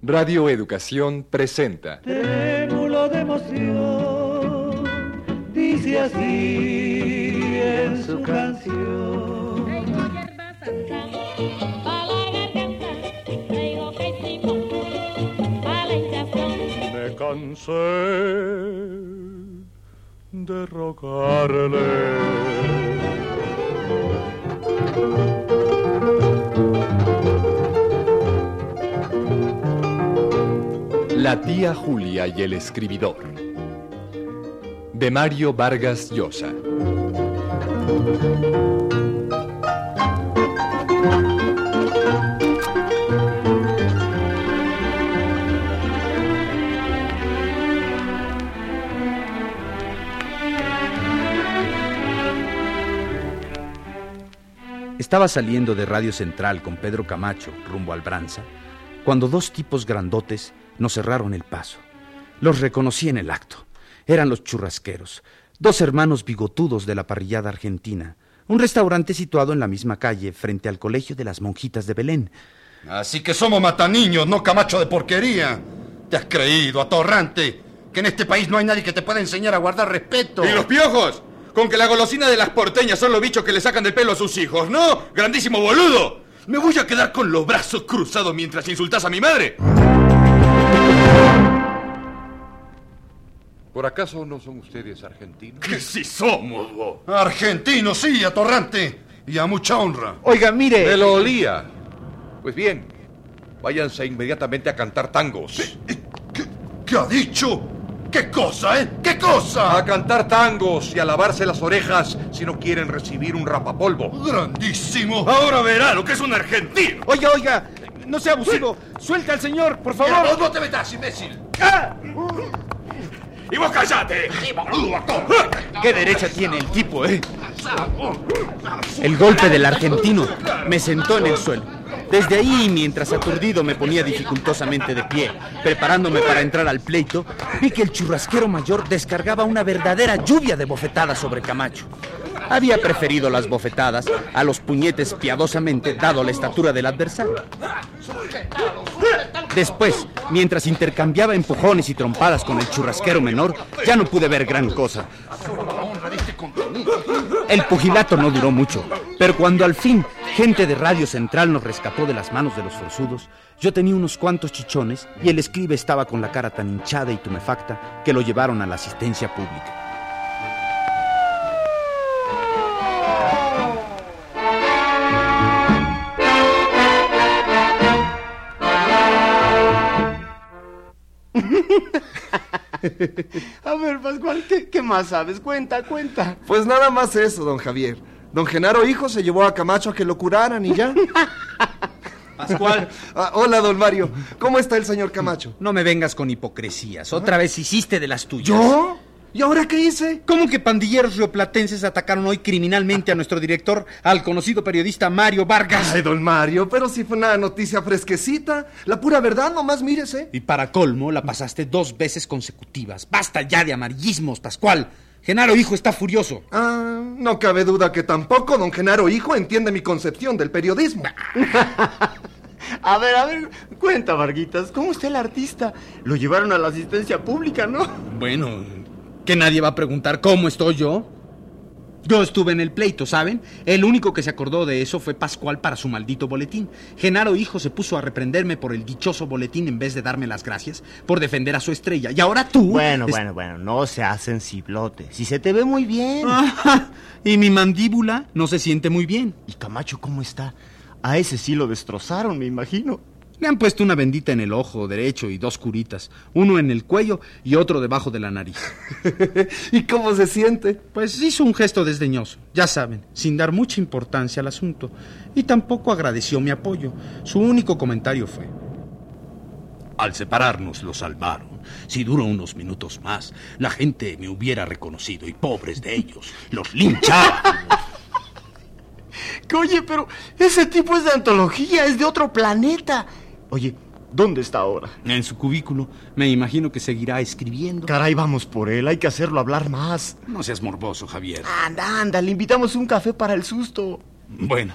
Radio Educación presenta. Trémulo de emoción, dice así en su canción. Me cansé de rogarle. La tía Julia y el escribidor. De Mario Vargas Llosa. Estaba saliendo de Radio Central con Pedro Camacho rumbo al Branza cuando dos tipos grandotes nos cerraron el paso. Los reconocí en el acto. Eran los churrasqueros, dos hermanos bigotudos de la parrillada argentina, un restaurante situado en la misma calle frente al Colegio de las Monjitas de Belén. Así que somos mataniños, no camacho de porquería. ¿Te has creído, atorrante, que en este país no hay nadie que te pueda enseñar a guardar respeto? ¿Y los piojos? Con que la golosina de las porteñas son los bichos que le sacan del pelo a sus hijos, ¿no? ¡Grandísimo boludo! ¿Me voy a quedar con los brazos cruzados mientras insultas a mi madre? ¿Por acaso no son ustedes argentinos? ¡Que sí somos, vos! Argentino, sí, atorrante. Y a mucha honra. Oiga, mire. Me lo olía. Pues bien, váyanse inmediatamente a cantar tangos. ¿Qué, qué ha dicho? ¿Qué cosa, eh? ¿Qué cosa? A cantar tangos y a lavarse las orejas si no quieren recibir un rapapolvo. Grandísimo. Ahora verá lo que es un argentino. Oiga, oiga, no sea abusivo. Suelta al señor, por Mira, favor. vos no te metas, imbécil. ¡Y vos callate! ¿Qué derecha tiene el tipo, eh? El golpe del argentino me sentó en el suelo. Desde ahí, mientras aturdido me ponía dificultosamente de pie, preparándome para entrar al pleito, vi que el churrasquero mayor descargaba una verdadera lluvia de bofetadas sobre Camacho. Había preferido las bofetadas a los puñetes piadosamente, dado la estatura del adversario. Después, mientras intercambiaba empujones y trompadas con el churrasquero menor, ya no pude ver gran cosa. El pugilato no duró mucho, pero cuando al fin gente de Radio Central nos rescató de las manos de los forzudos, yo tenía unos cuantos chichones y el escribe estaba con la cara tan hinchada y tumefacta que lo llevaron a la asistencia pública. A ver, Pascual, ¿qué, qué más sabes? Cuenta, cuenta. Pues nada más eso, don Javier. Don Genaro Hijo se llevó a Camacho a que lo curaran y ya. Pascual, Ah, hola, don Mario. ¿Cómo está el señor Camacho? no me vengas con hipocresías. Otra vez hiciste de las tuyas. ¿Yo? ¿Y ahora qué hice? ¿Cómo que pandilleros rioplatenses atacaron hoy criminalmente a nuestro director, al conocido periodista Mario Vargas? Ay, don Mario, pero si fue una noticia fresquecita. La pura verdad, nomás mírese. Y para colmo, la pasaste dos veces consecutivas. Basta ya de amarillismos, Pascual. Genaro Hijo está furioso. Ah, no cabe duda que tampoco don Genaro Hijo entiende mi concepción del periodismo. A ver, a ver, cuenta, Varguitas. ¿Cómo está el artista? Lo llevaron a la asistencia pública, ¿no? Bueno, que nadie va a preguntar cómo estoy yo. Yo estuve en el pleito, ¿saben? El único que se acordó de eso fue Pascual para su maldito boletín. Genaro Hijo se puso a reprenderme por el dichoso boletín en vez de darme las gracias por defender a su estrella. Y ahora tú... Bueno, es- bueno, bueno, no seas sensiblote. Si se te ve muy bien. Y mi mandíbula no se siente muy bien. ¿Y Camacho cómo está? A ese sí lo destrozaron, me imagino. Le han puesto una bendita en el ojo derecho y dos curitas, uno en el cuello y otro debajo de la nariz. ¿Y cómo se siente? Pues hizo un gesto desdeñoso, ya saben, sin dar mucha importancia al asunto, y tampoco agradeció mi apoyo. Su único comentario fue, Al separarnos lo salvaron. Si duró unos minutos más, la gente me hubiera reconocido y pobres de ellos, los linchaban. Que, Oye, pero ese tipo es de antología, es de otro planeta. Oye, ¿dónde está ahora? en su cubículo, me imagino que seguirá escribiendo. Caray, vamos por él, hay que hacerlo hablar más. No seas morboso, Javier. Anda, anda, le invitamos un café para el susto. Bueno,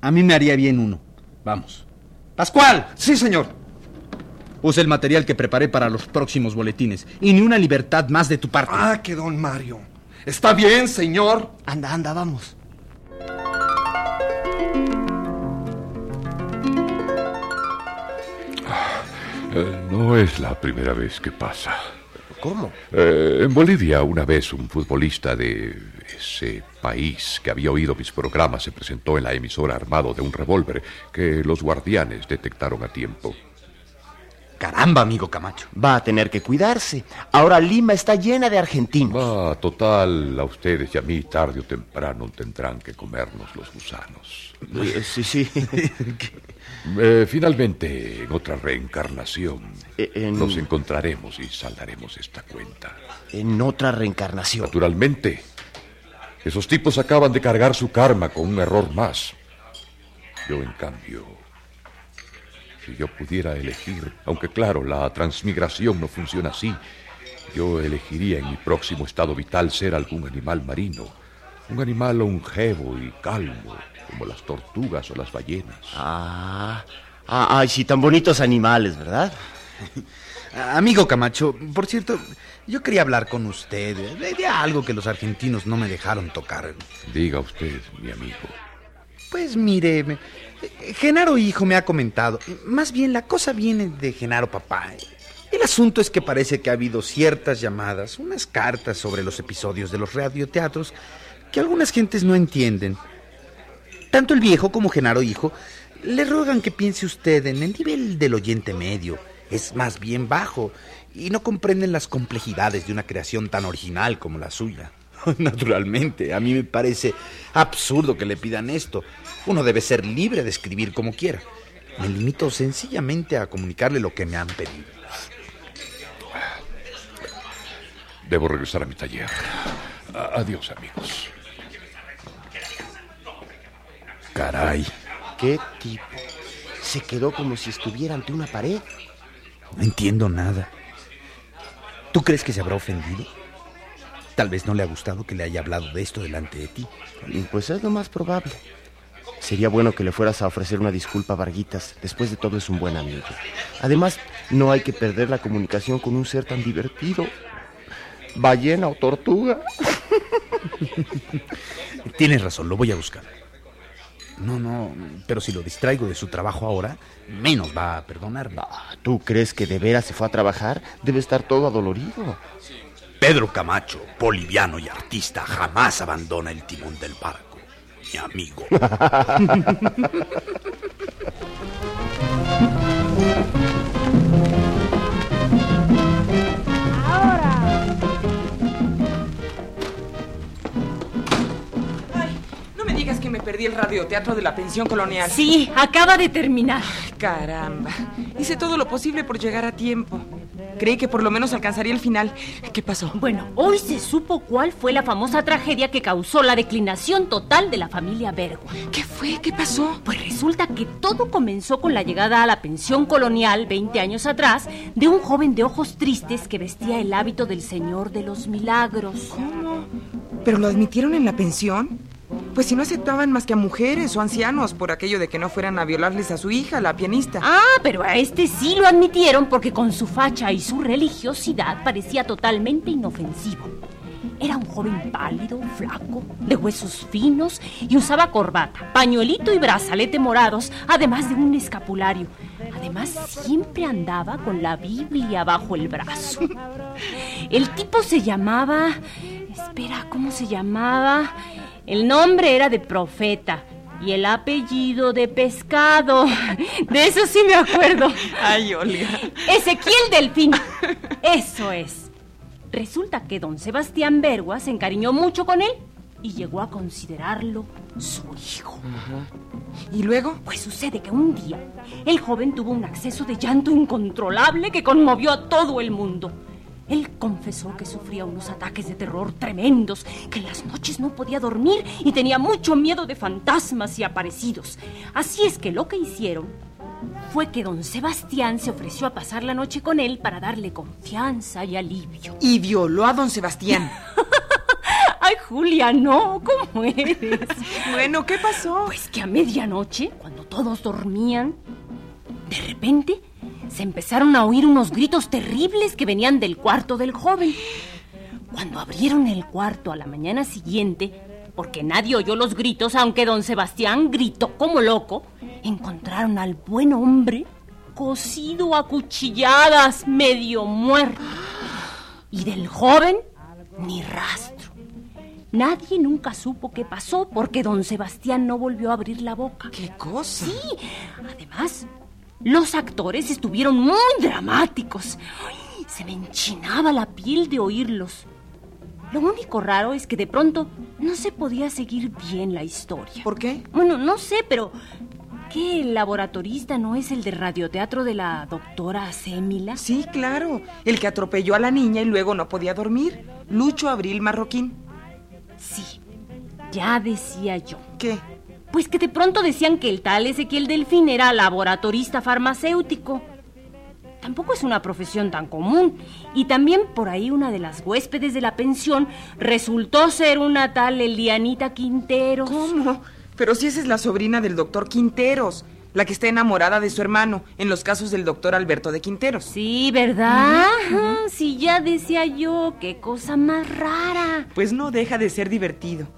a mí me haría bien uno. Vamos. Pascual. Sí, señor. Usa el material que preparé para los próximos boletines. Y ni una libertad más de tu parte. Ah, que don Mario. Está bien, señor. Anda, anda, vamos. Es la primera vez que pasa. ¿Cómo? Eh, en Bolivia, una vez un futbolista de ese país que había oído mis programas se presentó en la emisora armado de un revólver que los guardianes detectaron a tiempo. Caramba, amigo Camacho. Va a tener que cuidarse. Ahora Lima está llena de argentinos. Ah, total, a ustedes y a mí tarde o temprano tendrán que comernos los gusanos. Eh, Sí, sí. Eh, finalmente, en otra reencarnación, Eh, en- nos encontraremos y saldaremos esta cuenta. En otra reencarnación. Naturalmente, esos tipos acaban de cargar su karma con un error más. Yo, en cambio, si yo pudiera elegir, aunque claro, la transmigración no funciona así, yo elegiría en mi próximo estado vital ser algún animal marino, un animal longevo y calmo, como las tortugas o las ballenas. Ah, ah, ay, sí, tan bonitos animales, ¿verdad? Amigo Camacho, por cierto, yo quería hablar con usted de, de algo que los argentinos no me dejaron tocar. Diga usted, mi amigo. Pues mire, Genaro hijo me ha comentado. Más bien la cosa viene de Genaro papá. El asunto es que parece que ha habido ciertas llamadas, unas cartas sobre los episodios de los radioteatros que algunas gentes no entienden. Tanto el viejo como Genaro hijo le rogan que piense usted en el nivel del oyente medio. Es más bien bajo y no comprenden las complejidades de una creación tan original como la suya. Naturalmente, a mí me parece absurdo que le pidan esto. Uno debe ser libre de escribir como quiera. Me limito sencillamente a comunicarle lo que me han pedido. Debo regresar a mi taller. Adiós, amigos. Caray, ¿Qué tipo? Se quedó como si estuviera ante una pared. no entiendo nada. ¿Tú crees que se habrá ofendido? Tal vez no le ha gustado que le haya hablado de esto delante de ti. Pues es lo más probable. Sería bueno que le fueras a ofrecer una disculpa a Varguitas. Después de todo es un buen amigo. Además, no hay que perder la comunicación con un ser tan divertido. Ballena o tortuga. Tienes razón, lo voy a buscar. No, no, pero si lo distraigo de su trabajo ahora, menos va a perdonarme. ¿Tú crees que de veras se fue a trabajar? Debe estar todo adolorido. Pedro Camacho, boliviano y artista, jamás abandona el timón del barco. Mi amigo. No me digas que me perdí el radioteatro de la pensión colonial. Sí, acaba de terminar. Caramba. Hice todo lo posible por llegar a tiempo. Creí que por lo menos alcanzaría el final. ¿Qué pasó? Bueno, hoy se supo cuál fue la famosa tragedia que causó la declinación total de la familia Bergua. ¿Qué fue? ¿Qué pasó? Pues resulta que todo comenzó con la llegada a la pensión colonial 20 años atrás de un joven de ojos tristes que vestía el hábito del Señor de los Milagros. ¿Cómo? ¿Pero lo admitieron en la pensión? Pues si no aceptaban más que a mujeres o ancianos por aquello de que no fueran a violarles a su hija, la pianista. Ah, pero a este sí lo admitieron porque con su facha y su religiosidad parecía totalmente inofensivo. Era un joven pálido, flaco, de huesos finos y usaba corbata, pañuelito y brazalete morados, además de un escapulario. Además, siempre andaba con la Biblia bajo el brazo. El tipo se llamaba... Espera, ¿cómo se llamaba? El nombre era de profeta y el apellido de pescado. De eso sí me acuerdo. Ay, Olga. Ezequiel Delfín. Eso es. Resulta que don Sebastián Bergua se encariñó mucho con él y llegó a considerarlo su hijo. ¿Y luego? Pues sucede que un día el joven tuvo un acceso de llanto incontrolable que conmovió a todo el mundo. Él confesó que sufría unos ataques de terror tremendos, que en las noches no podía dormir y tenía mucho miedo de fantasmas y aparecidos. Así es que lo que hicieron fue que don Sebastián se ofreció a pasar la noche con él para darle confianza y alivio. Y violó a don Sebastián. Ay, Julia, no, ¿cómo eres? bueno, ¿qué pasó? Pues que a medianoche, cuando todos dormían, de repente se empezaron a oír unos gritos terribles que venían del cuarto del joven. Cuando abrieron el cuarto a la mañana siguiente, porque nadie oyó los gritos, aunque don Sebastián gritó como loco, encontraron al buen hombre cosido a cuchilladas, medio muerto. Y del joven, ni rastro. Nadie nunca supo qué pasó porque don Sebastián no volvió a abrir la boca. ¿Qué cosa? Sí, además, los actores estuvieron muy dramáticos. Ay, se me enchinaba la piel de oírlos. Lo único raro es que de pronto no se podía seguir bien la historia. ¿Por qué? Bueno, no sé, pero ¿qué laboratorista no es el de radioteatro de la doctora Sémila? Sí, claro. El que atropelló a la niña y luego no podía dormir. Lucho Abril Marroquín. Sí, ya decía yo. ¿Qué? Pues que de pronto decían que el tal Ezequiel Delfín era laboratorista farmacéutico. Tampoco es una profesión tan común. Y también por ahí una de las huéspedes de la pensión resultó ser una tal Elianita Quinteros. ¿Cómo? Pero si esa es la sobrina del doctor Quinteros, la que está enamorada de su hermano, en los casos del doctor Alberto de Quinteros. Sí, ¿verdad? Ajá, Sí, ya decía yo, qué cosa más rara. Pues no deja de ser divertido.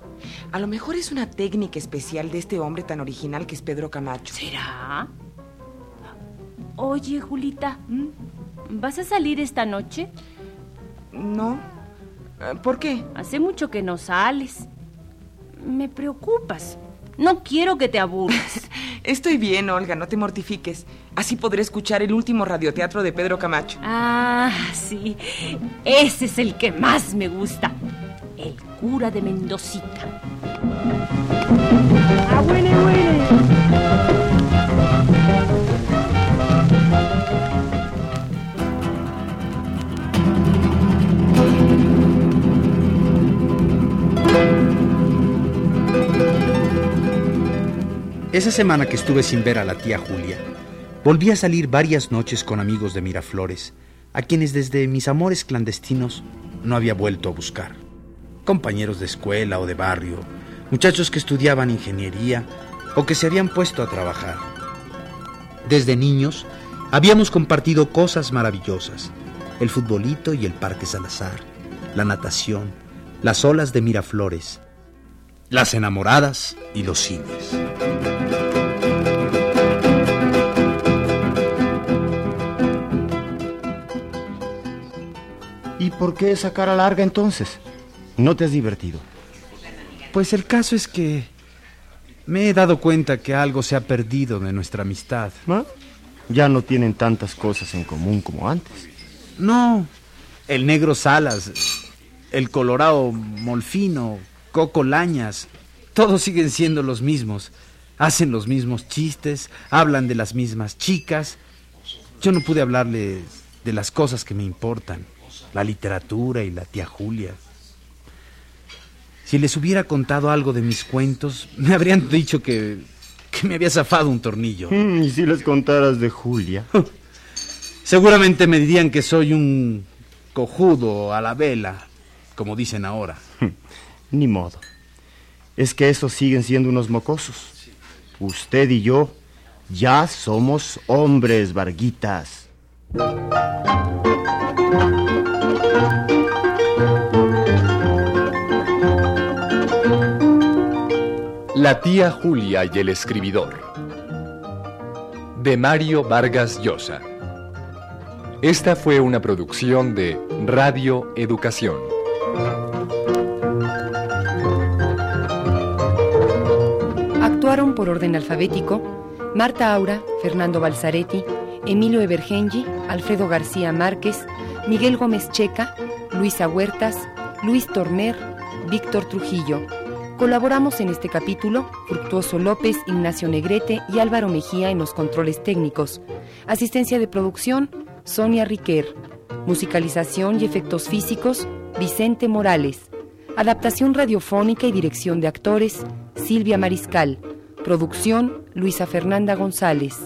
A lo mejor es una técnica especial de este hombre tan original que es Pedro Camacho. ¿Será? Oye, Julita, ¿vas a salir esta noche? No. ¿Por qué? Hace mucho que no sales. Me preocupas. No quiero que te aburras. Estoy bien, Olga, no te mortifiques. Así podré escuchar el último radioteatro de Pedro Camacho. Ah, sí. Ese es el que más me gusta. El cura de Mendocita. ¡Ah, Willy, Willy! Esa semana que estuve sin ver a la tía Julia, volví a salir varias noches con amigos de Miraflores, a quienes desde mis amores clandestinos no había vuelto a buscar. Compañeros de escuela o de barrio, muchachos que estudiaban ingeniería o que se habían puesto a trabajar. Desde niños habíamos compartido cosas maravillosas, el futbolito y el Parque Salazar, la natación, las olas de Miraflores, las enamoradas y los cines. ¿Y por qué esa cara larga entonces? ¿No te has divertido? Pues el caso es que me he dado cuenta que algo se ha perdido de nuestra amistad. ¿Ah? Ya no tienen tantas cosas en común como antes. No, el negro Salas, el colorado Molfino, Coco Lañas, todos siguen siendo los mismos. Hacen los mismos chistes, hablan de las mismas chicas. Yo no pude hablarles de las cosas que me importan, la literatura y la tía Julia. Si les hubiera contado algo de mis cuentos, me habrían dicho que, que me había zafado un tornillo. Mm, ¿Y si les contaras de Julia? Seguramente me dirían que soy un cojudo a la vela, como dicen ahora. Ni modo. Es que esos siguen siendo unos mocosos. Usted y yo ya somos hombres, Varguitas. La tía Julia y el escribidor. De Mario Vargas Llosa. Esta fue una producción de Radio Educación. Actuaron por orden alfabético Marta Aura, Fernando Balzaretti, Emilio Evergengi, Alfredo García Márquez, Miguel Gómez Checa, Luisa Huertas, Luis Torner, Víctor Trujillo. Colaboramos en este capítulo Fructuoso López, Ignacio Negrete y Álvaro Mejía en los controles técnicos. Asistencia de producción, Sonia Riquer. Musicalización y efectos físicos, Vicente Morales. Adaptación radiofónica y dirección de actores, Silvia Mariscal. Producción, Luisa Fernanda González.